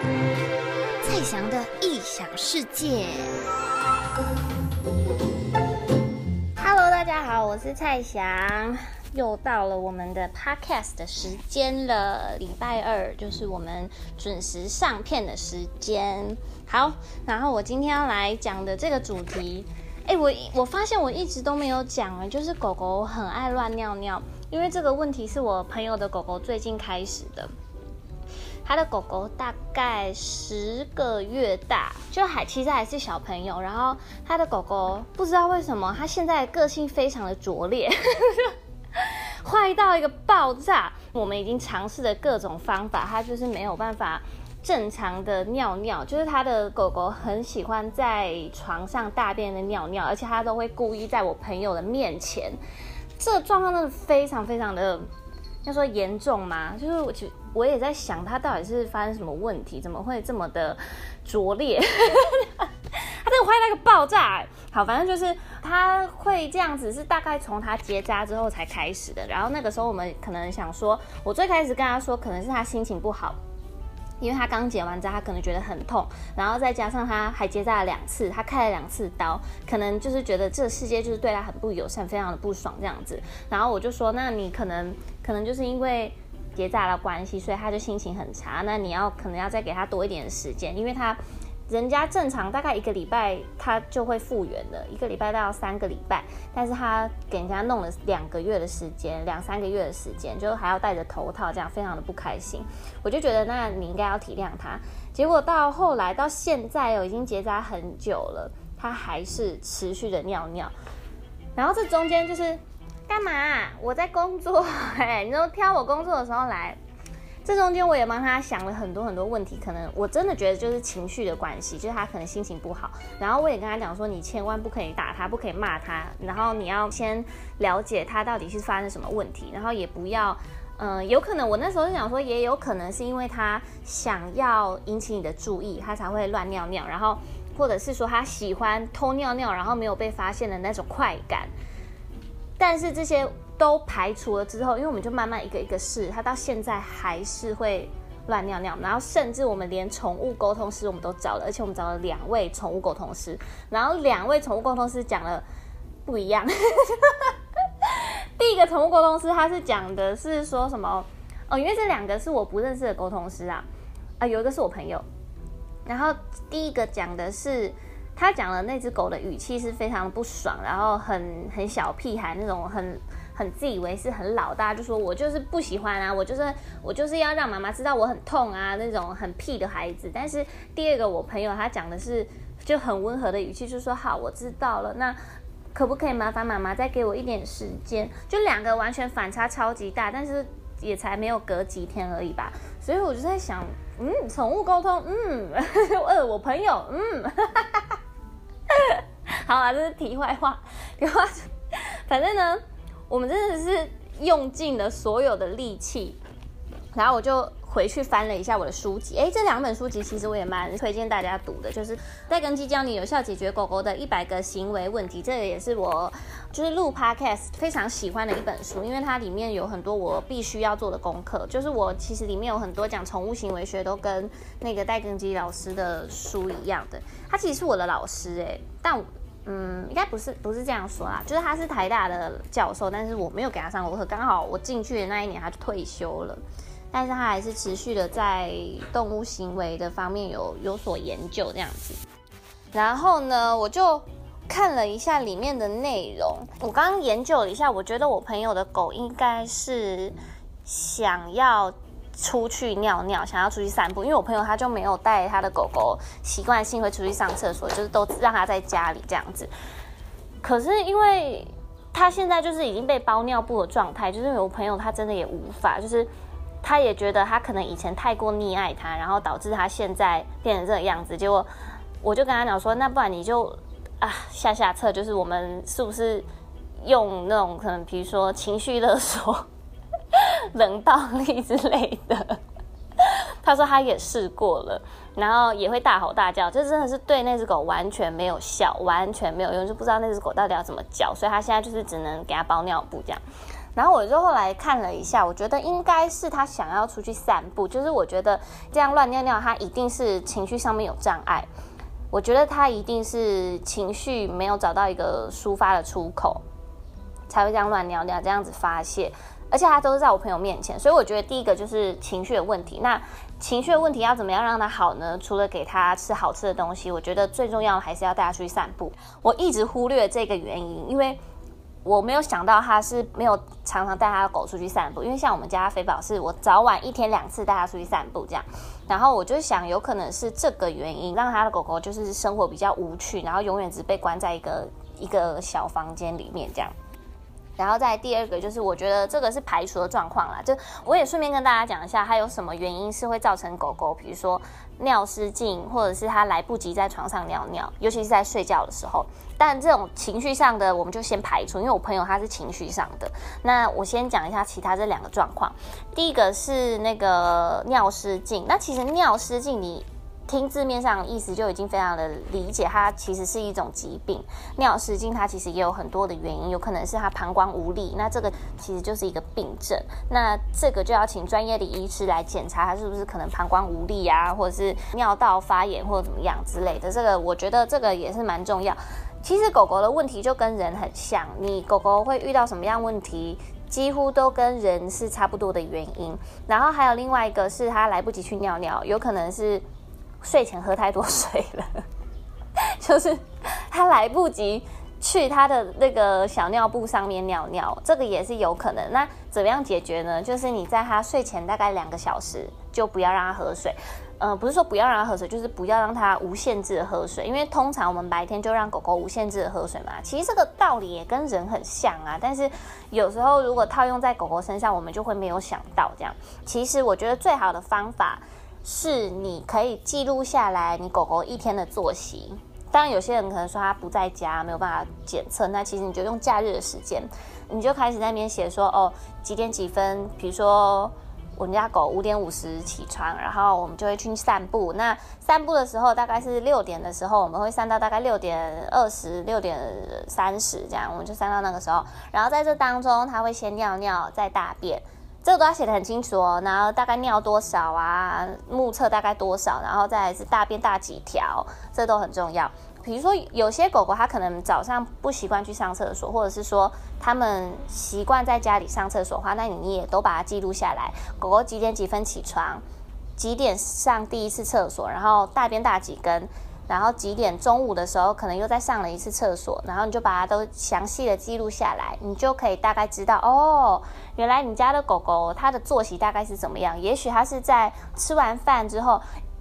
蔡翔的异想世界。Hello，大家好，我是蔡翔，又到了我们的 Podcast 的时间了。礼拜二就是我们准时上片的时间。好，然后我今天要来讲的这个主题，哎，我我发现我一直都没有讲，就是狗狗很爱乱尿尿。因为这个问题是我朋友的狗狗最近开始的，他的狗狗大概十个月大，就还其实还是小朋友。然后他的狗狗不知道为什么，他现在个性非常的拙劣，坏到一个爆炸。我们已经尝试了各种方法，他就是没有办法正常的尿尿。就是他的狗狗很喜欢在床上大便的尿尿，而且他都会故意在我朋友的面前。这个状况真的非常非常的，要说严重吗？就是我，我也在想，他到底是发生什么问题，怎么会这么的拙劣？他真的坏到一个爆炸！好，反正就是他会这样子，是大概从他结扎之后才开始的。然后那个时候我们可能想说，我最开始跟他说，可能是他心情不好。因为他刚结完扎，他可能觉得很痛，然后再加上他还结扎了两次，他开了两次刀，可能就是觉得这个世界就是对他很不友善，非常的不爽这样子。然后我就说，那你可能可能就是因为结扎的关系，所以他就心情很差。那你要可能要再给他多一点时间，因为他。人家正常大概一个礼拜他就会复原了，一个礼拜到三个礼拜，但是他给人家弄了两个月的时间，两三个月的时间，就还要戴着头套，这样非常的不开心。我就觉得那你应该要体谅他。结果到后来到现在哦，已经结扎很久了，他还是持续的尿尿。然后这中间就是干嘛？我在工作，哎，你都挑我工作的时候来。这中间我也帮他想了很多很多问题，可能我真的觉得就是情绪的关系，就是他可能心情不好。然后我也跟他讲说，你千万不可以打他，不可以骂他，然后你要先了解他到底是发生什么问题，然后也不要，嗯、有可能我那时候就想说，也有可能是因为他想要引起你的注意，他才会乱尿尿，然后或者是说他喜欢偷尿尿，然后没有被发现的那种快感。但是这些。都排除了之后，因为我们就慢慢一个一个试，他到现在还是会乱尿尿，然后甚至我们连宠物沟通师我们都找了，而且我们找了两位宠物沟通师，然后两位宠物沟通师讲了不一样。第一个宠物沟通师他是讲的是说什么？哦，因为这两个是我不认识的沟通师啊，啊，有一个是我朋友，然后第一个讲的是他讲了那只狗的语气是非常不爽，然后很很小屁孩那种很。很自以为是，很老大，就说我就是不喜欢啊，我就是我就是要让妈妈知道我很痛啊，那种很屁的孩子。但是第二个我朋友他讲的是就很温和的语气，就说好，我知道了，那可不可以麻烦妈妈再给我一点时间？就两个完全反差超级大，但是也才没有隔几天而已吧。所以我就在想，嗯，宠物沟通，嗯，呃，我朋友，嗯，好啊，这是题外话，题外话，反正呢。我们真的是用尽了所有的力气，然后我就回去翻了一下我的书籍。哎，这两本书籍其实我也蛮推荐大家读的，就是戴根基教你有效解决狗狗的一百个行为问题。这个也是我就是录 Podcast 非常喜欢的一本书，因为它里面有很多我必须要做的功课。就是我其实里面有很多讲宠物行为学，都跟那个戴根基老师的书一样的。他其实是我的老师哎，但。嗯，应该不是不是这样说啦，就是他是台大的教授，但是我没有给他上过课，刚好我进去的那一年他就退休了，但是他还是持续的在动物行为的方面有有所研究这样子。然后呢，我就看了一下里面的内容，我刚刚研究了一下，我觉得我朋友的狗应该是想要。出去尿尿，想要出去散步，因为我朋友他就没有带他的狗狗，习惯性会出去上厕所，就是都让他在家里这样子。可是因为他现在就是已经被包尿布的状态，就是因为我朋友他真的也无法，就是他也觉得他可能以前太过溺爱他，然后导致他现在变成这个样子。结果我就跟他讲说，那不然你就啊下下策，就是我们是不是用那种可能，比如说情绪勒索。冷暴力之类的，他说他也试过了，然后也会大吼大叫，这真的是对那只狗完全没有效，完全没有用，就不知道那只狗到底要怎么叫，所以他现在就是只能给他包尿布这样。然后我就后来看了一下，我觉得应该是他想要出去散步，就是我觉得这样乱尿尿，他一定是情绪上面有障碍。我觉得他一定是情绪没有找到一个抒发的出口，才会这样乱尿尿，这样子发泄。而且他都是在我朋友面前，所以我觉得第一个就是情绪的问题。那情绪的问题要怎么样让他好呢？除了给他吃好吃的东西，我觉得最重要的还是要带他出去散步。我一直忽略这个原因，因为我没有想到他是没有常常带他的狗出去散步。因为像我们家肥宝是我早晚一天两次带他出去散步这样，然后我就想有可能是这个原因让他的狗狗就是生活比较无趣，然后永远只被关在一个一个小房间里面这样。然后再第二个就是，我觉得这个是排除的状况啦。就我也顺便跟大家讲一下，它有什么原因是会造成狗狗，比如说尿失禁，或者是它来不及在床上尿尿，尤其是在睡觉的时候。但这种情绪上的，我们就先排除，因为我朋友他是情绪上的。那我先讲一下其他这两个状况。第一个是那个尿失禁，那其实尿失禁你。听字面上意思就已经非常的理解，它其实是一种疾病。尿失禁它其实也有很多的原因，有可能是它膀胱无力，那这个其实就是一个病症。那这个就要请专业的医师来检查它是不是可能膀胱无力啊，或者是尿道发炎或者怎么样之类的。这个我觉得这个也是蛮重要。其实狗狗的问题就跟人很像，你狗狗会遇到什么样问题，几乎都跟人是差不多的原因。然后还有另外一个是它来不及去尿尿，有可能是。睡前喝太多水了，就是他来不及去他的那个小尿布上面尿尿，这个也是有可能。那怎么样解决呢？就是你在他睡前大概两个小时就不要让他喝水。呃，不是说不要让他喝水，就是不要让他无限制的喝水。因为通常我们白天就让狗狗无限制的喝水嘛。其实这个道理也跟人很像啊，但是有时候如果套用在狗狗身上，我们就会没有想到这样。其实我觉得最好的方法。是你可以记录下来你狗狗一天的作息。当然，有些人可能说他不在家，没有办法检测。那其实你就用假日的时间，你就开始那边写说，哦，几点几分，比如说我们家狗五点五十起床，然后我们就会去散步。那散步的时候大概是六点的时候，我们会散到大概六点二十六点三十这样，我们就散到那个时候。然后在这当中，他会先尿尿，再大便。这个都要写得很清楚哦，然后大概尿多少啊，目测大概多少，然后再来是大便大几条，这都很重要。比如说有些狗狗它可能早上不习惯去上厕所，或者是说它们习惯在家里上厕所的话，那你也都把它记录下来。狗狗几点几分起床，几点上第一次厕所，然后大便大几根。然后几点中午的时候，可能又再上了一次厕所，然后你就把它都详细的记录下来，你就可以大概知道哦，原来你家的狗狗它的作息大概是怎么样。也许它是在吃完饭之后，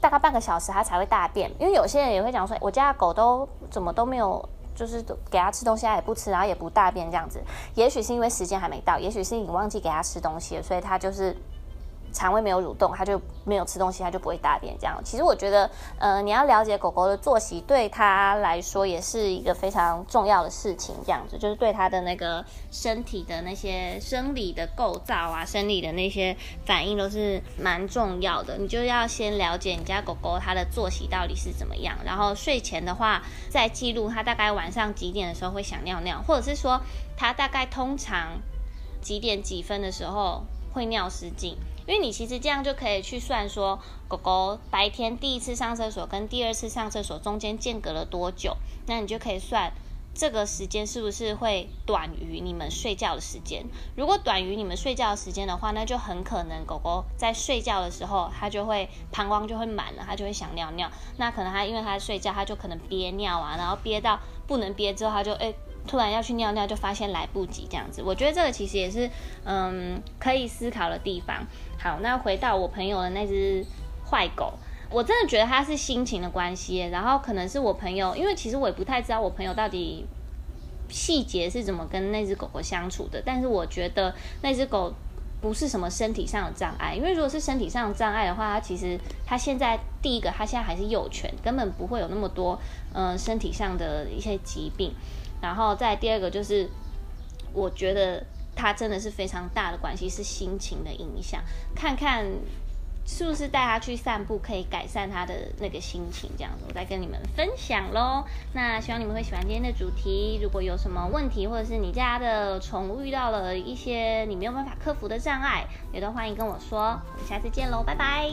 大概半个小时它才会大便，因为有些人也会讲说，我家的狗都怎么都没有，就是给它吃东西它也不吃，然后也不大便这样子。也许是因为时间还没到，也许是你忘记给它吃东西了，所以它就是。肠胃没有蠕动，它就没有吃东西，它就不会大便。这样，其实我觉得，呃，你要了解狗狗的作息，对它来说也是一个非常重要的事情。这样子，就是对它的那个身体的那些生理的构造啊，生理的那些反应都是蛮重要的。你就要先了解你家狗狗它的作息到底是怎么样，然后睡前的话，再记录它大概晚上几点的时候会想尿尿，或者是说它大概通常几点几分的时候会尿失禁。因为你其实这样就可以去算说，狗狗白天第一次上厕所跟第二次上厕所中间间隔了多久，那你就可以算这个时间是不是会短于你们睡觉的时间。如果短于你们睡觉的时间的话，那就很可能狗狗在睡觉的时候，它就会膀胱就会满了，它就会想尿尿。那可能它因为它睡觉，它就可能憋尿啊，然后憋到不能憋之后，它就诶。突然要去尿尿，就发现来不及这样子。我觉得这个其实也是，嗯，可以思考的地方。好，那回到我朋友的那只坏狗，我真的觉得它是心情的关系。然后可能是我朋友，因为其实我也不太知道我朋友到底细节是怎么跟那只狗狗相处的。但是我觉得那只狗不是什么身体上的障碍，因为如果是身体上的障碍的话，它其实它现在第一个，它现在还是幼犬，根本不会有那么多，嗯，身体上的一些疾病。然后再第二个就是，我觉得它真的是非常大的关系是心情的影响。看看是不是带他去散步可以改善他的那个心情？这样子，我再跟你们分享喽。那希望你们会喜欢今天的主题。如果有什么问题，或者是你家的宠物遇到了一些你没有办法克服的障碍，也都欢迎跟我说。我们下次见喽，拜拜。